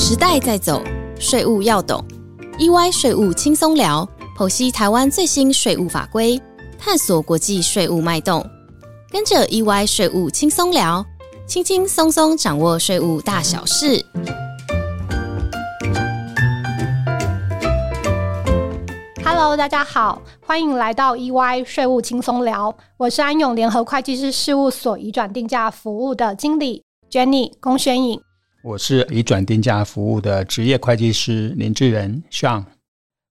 时代在走，税务要懂。EY 税务轻松聊，剖析台湾最新税务法规，探索国际税务脉动。跟着 EY 税务轻松聊，轻轻松松掌握税务大小事。Hello，大家好，欢迎来到 EY 税务轻松聊。我是安永联合会计师事务所移转定价服务的经理 Jenny 龚宣颖。我是移转定价服务的职业会计师林志仁 s。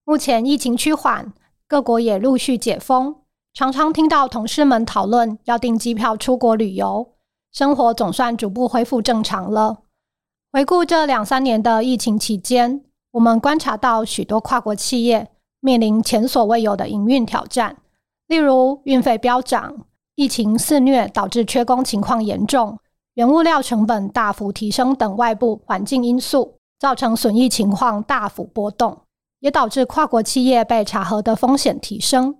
目前疫情趋缓，各国也陆续解封，常常听到同事们讨论要订机票出国旅游，生活总算逐步恢复正常了。回顾这两三年的疫情期间，我们观察到许多跨国企业。面临前所未有的营运挑战，例如运费飙涨、疫情肆虐导致缺工情况严重、原物料成本大幅提升等外部环境因素，造成损益情况大幅波动，也导致跨国企业被查核的风险提升。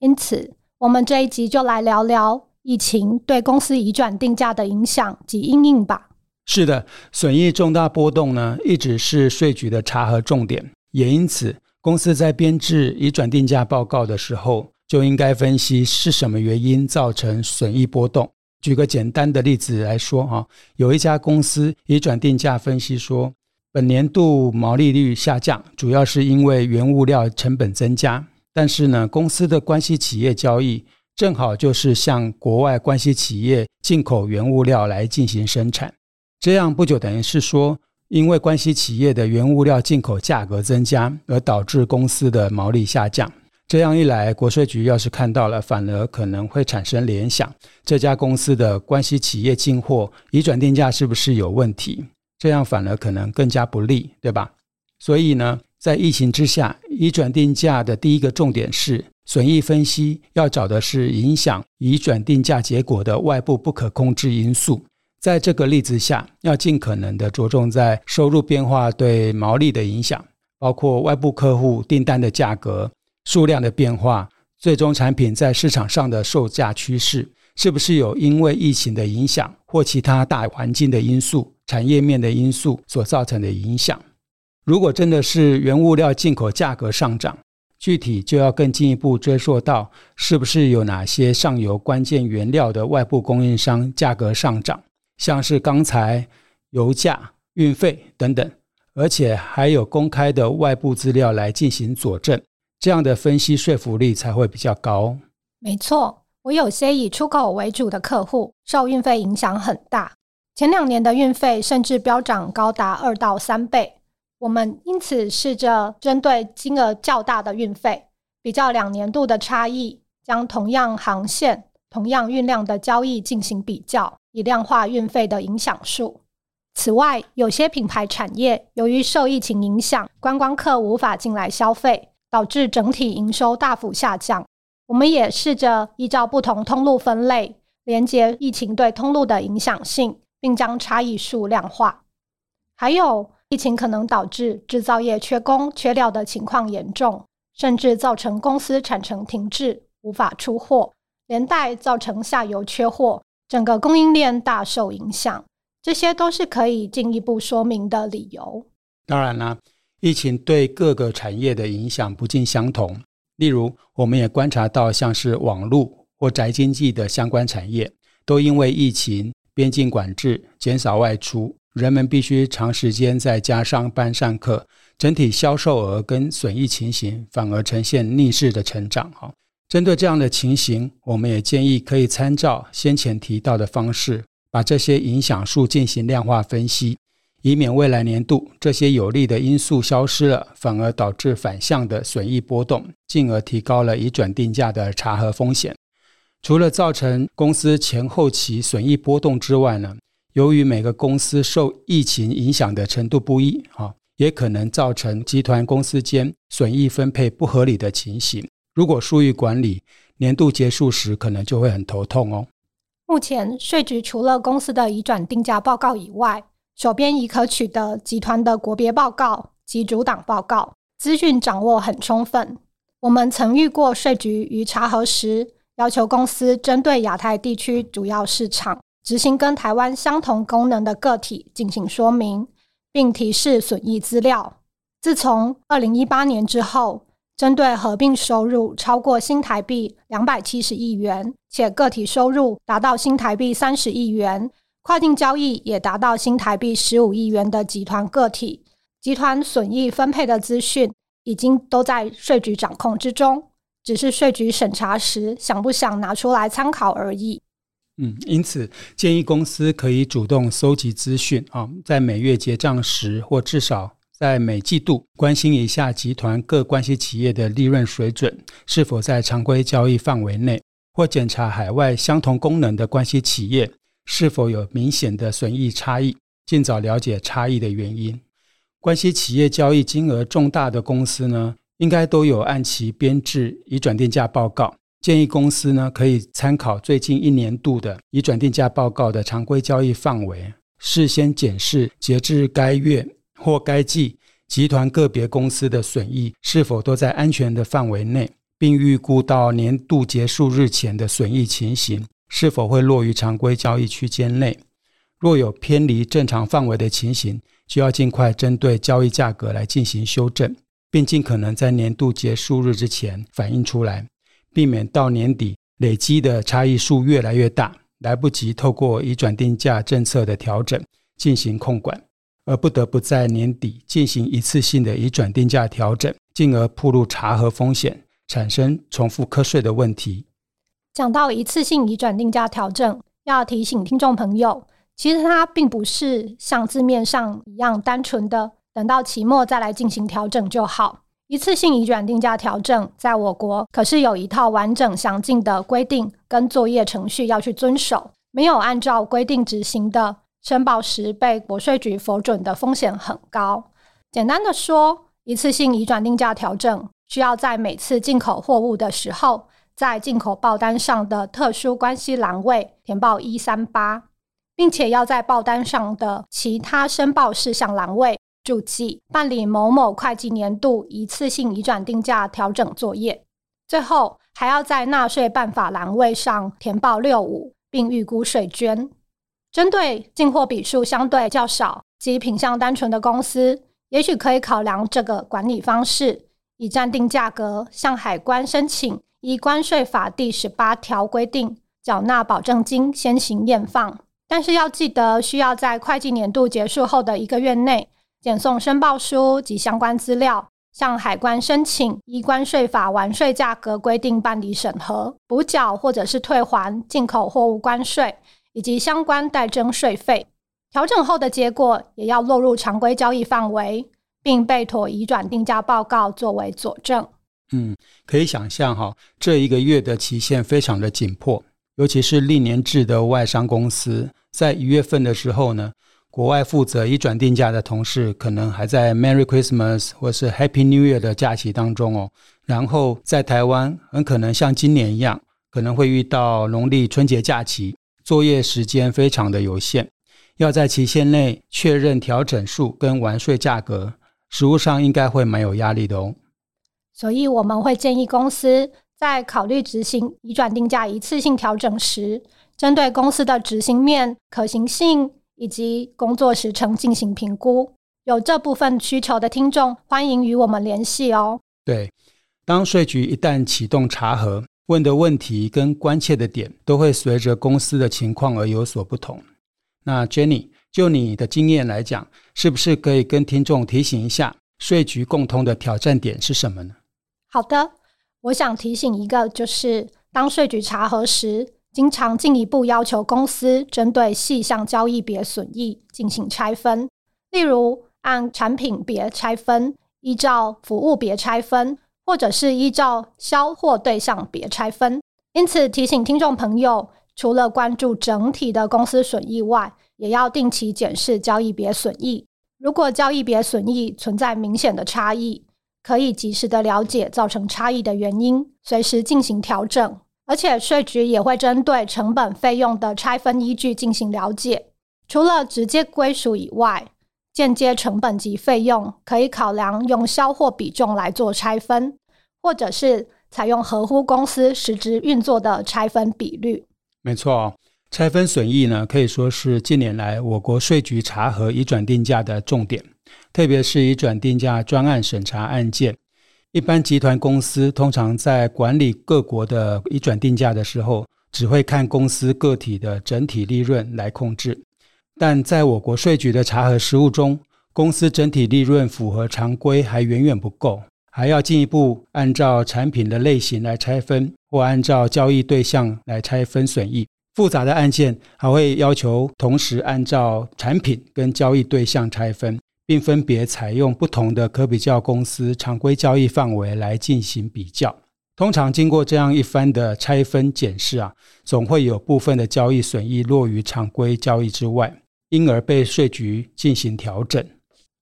因此，我们这一集就来聊聊疫情对公司移转定价的影响及因应吧。是的，损益重大波动呢，一直是税局的查核重点，也因此。公司在编制移转定价报告的时候，就应该分析是什么原因造成损益波动。举个简单的例子来说，哈，有一家公司以转定价分析说，本年度毛利率下降，主要是因为原物料成本增加。但是呢，公司的关系企业交易正好就是向国外关系企业进口原物料来进行生产，这样不就等于是说？因为关系企业的原物料进口价格增加，而导致公司的毛利下降。这样一来，国税局要是看到了，反而可能会产生联想：这家公司的关系企业进货移转定价是不是有问题？这样反而可能更加不利，对吧？所以呢，在疫情之下，移转定价的第一个重点是损益分析，要找的是影响移转定价结果的外部不可控制因素。在这个例子下，要尽可能的着重在收入变化对毛利的影响，包括外部客户订单的价格、数量的变化，最终产品在市场上的售价趋势，是不是有因为疫情的影响或其他大环境的因素、产业面的因素所造成的影响？如果真的是原物料进口价格上涨，具体就要更进一步追溯到，是不是有哪些上游关键原料的外部供应商价格上涨？像是钢材、油价、运费等等，而且还有公开的外部资料来进行佐证，这样的分析说服力才会比较高。没错，我有些以出口为主的客户，受运费影响很大。前两年的运费甚至飙涨高达二到三倍。我们因此试着针对金额较大的运费，比较两年度的差异，将同样航线、同样运量的交易进行比较。以量化运费的影响数。此外，有些品牌产业由于受疫情影响，观光客无法进来消费，导致整体营收大幅下降。我们也试着依照不同通路分类，连接疫情对通路的影响性，并将差异数量化。还有，疫情可能导致制造业缺工缺料的情况严重，甚至造成公司产程停滞，无法出货，连带造成下游缺货。整个供应链大受影响，这些都是可以进一步说明的理由。当然啦，疫情对各个产业的影响不尽相同。例如，我们也观察到，像是网络或宅经济的相关产业，都因为疫情、边境管制、减少外出，人们必须长时间在家上班上课，整体销售额跟损益情形反而呈现逆势的成长。哈。针对这样的情形，我们也建议可以参照先前提到的方式，把这些影响数进行量化分析，以免未来年度这些有利的因素消失了，反而导致反向的损益波动，进而提高了已转定价的查核风险。除了造成公司前后期损益波动之外呢，由于每个公司受疫情影响的程度不一，啊，也可能造成集团公司间损益分配不合理的情形。如果疏于管理，年度结束时可能就会很头痛哦。目前税局除了公司的已转定价报告以外，手边已可取得集团的国别报告及主党报告，资讯掌握很充分。我们曾遇过税局于查核时要求公司针对亚太地区主要市场执行跟台湾相同功能的个体进行说明，并提示损益资料。自从二零一八年之后，针对合并收入超过新台币两百七十亿元，且个体收入达到新台币三十亿元，跨境交易也达到新台币十五亿元的集团个体，集团损益分配的资讯已经都在税局掌控之中。只是税局审查时想不想拿出来参考而已。嗯，因此建议公司可以主动搜集资讯啊，在每月结账时，或至少在每季度关心一下集团各关系企业的利润水准是否在常规交易范围内，或检查海外相同功能的关系企业是否有明显的损益差异，尽早了解差异的原因。关系企业交易金额重大的公司呢？应该都有按期编制已转定价报告，建议公司呢可以参考最近一年度的已转定价报告的常规交易范围，事先检视截至该月或该季集团个别公司的损益是否都在安全的范围内，并预估到年度结束日前的损益情形是否会落于常规交易区间内。若有偏离正常范围的情形，就要尽快针对交易价格来进行修正。并尽可能在年度结束日之前反映出来，避免到年底累积的差异数越来越大，来不及透过移转定价政策的调整进行控管，而不得不在年底进行一次性的移转定价调整，进而铺路查核风险，产生重复课税的问题。讲到一次性移转定价调整，要提醒听众朋友，其实它并不是像字面上一样单纯的。等到期末再来进行调整就好。一次性移转定价调整，在我国可是有一套完整详尽的规定跟作业程序要去遵守。没有按照规定执行的，申报时被国税局否准的风险很高。简单的说，一次性移转定价调整需要在每次进口货物的时候，在进口报单上的特殊关系栏位填报一三八，并且要在报单上的其他申报事项栏位。注记办理某某会计年度一次性移转定价调整作业，最后还要在纳税办法栏位上填报六五，并预估税捐。针对进货笔数相对较少及品相单纯的公司，也许可以考量这个管理方式，以暂定价格向海关申请依关税法第十八条规定缴纳保证金，先行验放。但是要记得，需要在会计年度结束后的一个月内。检送申报书及相关资料，向海关申请依关税法完税价格规定办理审核、补缴或者是退还进口货物关税以及相关代征税费。调整后的结果也要落入常规交易范围，并被妥移转定价报告作为佐证。嗯，可以想象哈，这一个月的期限非常的紧迫，尤其是历年制的外商公司，在一月份的时候呢。国外负责移转定价的同事，可能还在 Merry Christmas 或是 Happy New Year 的假期当中哦。然后在台湾，很可能像今年一样，可能会遇到农历春节假期，作业时间非常的有限，要在期限内确认调整数跟完税价格，实务上应该会蛮有压力的哦。所以我们会建议公司在考虑执行移转定价一次性调整时，针对公司的执行面可行性。以及工作时程进行评估，有这部分需求的听众，欢迎与我们联系哦。对，当税局一旦启动查核，问的问题跟关切的点，都会随着公司的情况而有所不同。那 Jenny，就你的经验来讲，是不是可以跟听众提醒一下，税局共通的挑战点是什么呢？好的，我想提醒一个，就是当税局查核时。经常进一步要求公司针对细项交易别损益进行拆分，例如按产品别拆分，依照服务别拆分，或者是依照销货对象别拆分。因此，提醒听众朋友，除了关注整体的公司损益外，也要定期检视交易别损益。如果交易别损益存在明显的差异，可以及时的了解造成差异的原因，随时进行调整。而且税局也会针对成本费用的拆分依据进行了解，除了直接归属以外，间接成本及费用可以考量用销货比重来做拆分，或者是采用合乎公司实质运作的拆分比率。没错，拆分损益呢，可以说是近年来我国税局查核已转定价的重点，特别是以转定价专案审查案件。一般集团公司通常在管理各国的以转定价的时候，只会看公司个体的整体利润来控制。但在我国税局的查核实务中，公司整体利润符合常规还远远不够，还要进一步按照产品的类型来拆分，或按照交易对象来拆分损益。复杂的案件还会要求同时按照产品跟交易对象拆分。并分别采用不同的可比较公司常规交易范围来进行比较。通常经过这样一番的拆分检视啊，总会有部分的交易损益落于常规交易之外，因而被税局进行调整。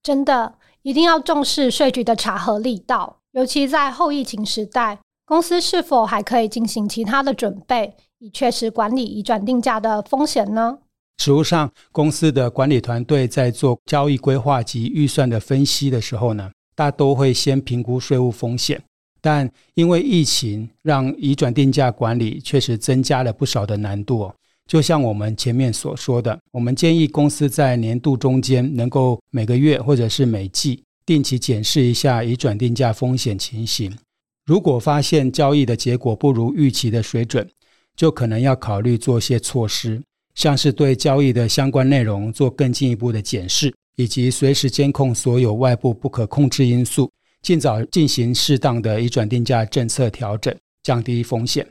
真的一定要重视税局的查核力道，尤其在后疫情时代，公司是否还可以进行其他的准备，以确实管理移转定价的风险呢？实务上，公司的管理团队在做交易规划及预算的分析的时候呢，大都会先评估税务风险。但因为疫情，让移转定价管理确实增加了不少的难度哦。就像我们前面所说的，我们建议公司在年度中间能够每个月或者是每季定期检视一下移转定价风险情形。如果发现交易的结果不如预期的水准，就可能要考虑做些措施。像是对交易的相关内容做更进一步的检视，以及随时监控所有外部不可控制因素，尽早进行适当的移转定价政策调整，降低风险。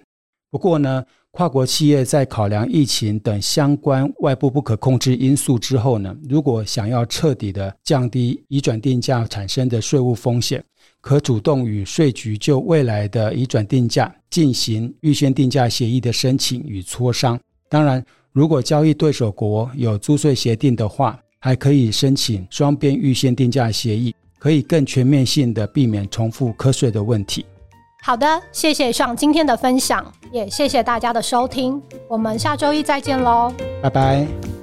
不过呢，跨国企业在考量疫情等相关外部不可控制因素之后呢，如果想要彻底的降低移转定价产生的税务风险，可主动与税局就未来的移转定价进行预先定价协议的申请与磋商。当然。如果交易对手国有租税协定的话，还可以申请双边预先定价协议，可以更全面性的避免重复课税的问题。好的，谢谢上今天的分享，也谢谢大家的收听，我们下周一再见喽，拜拜。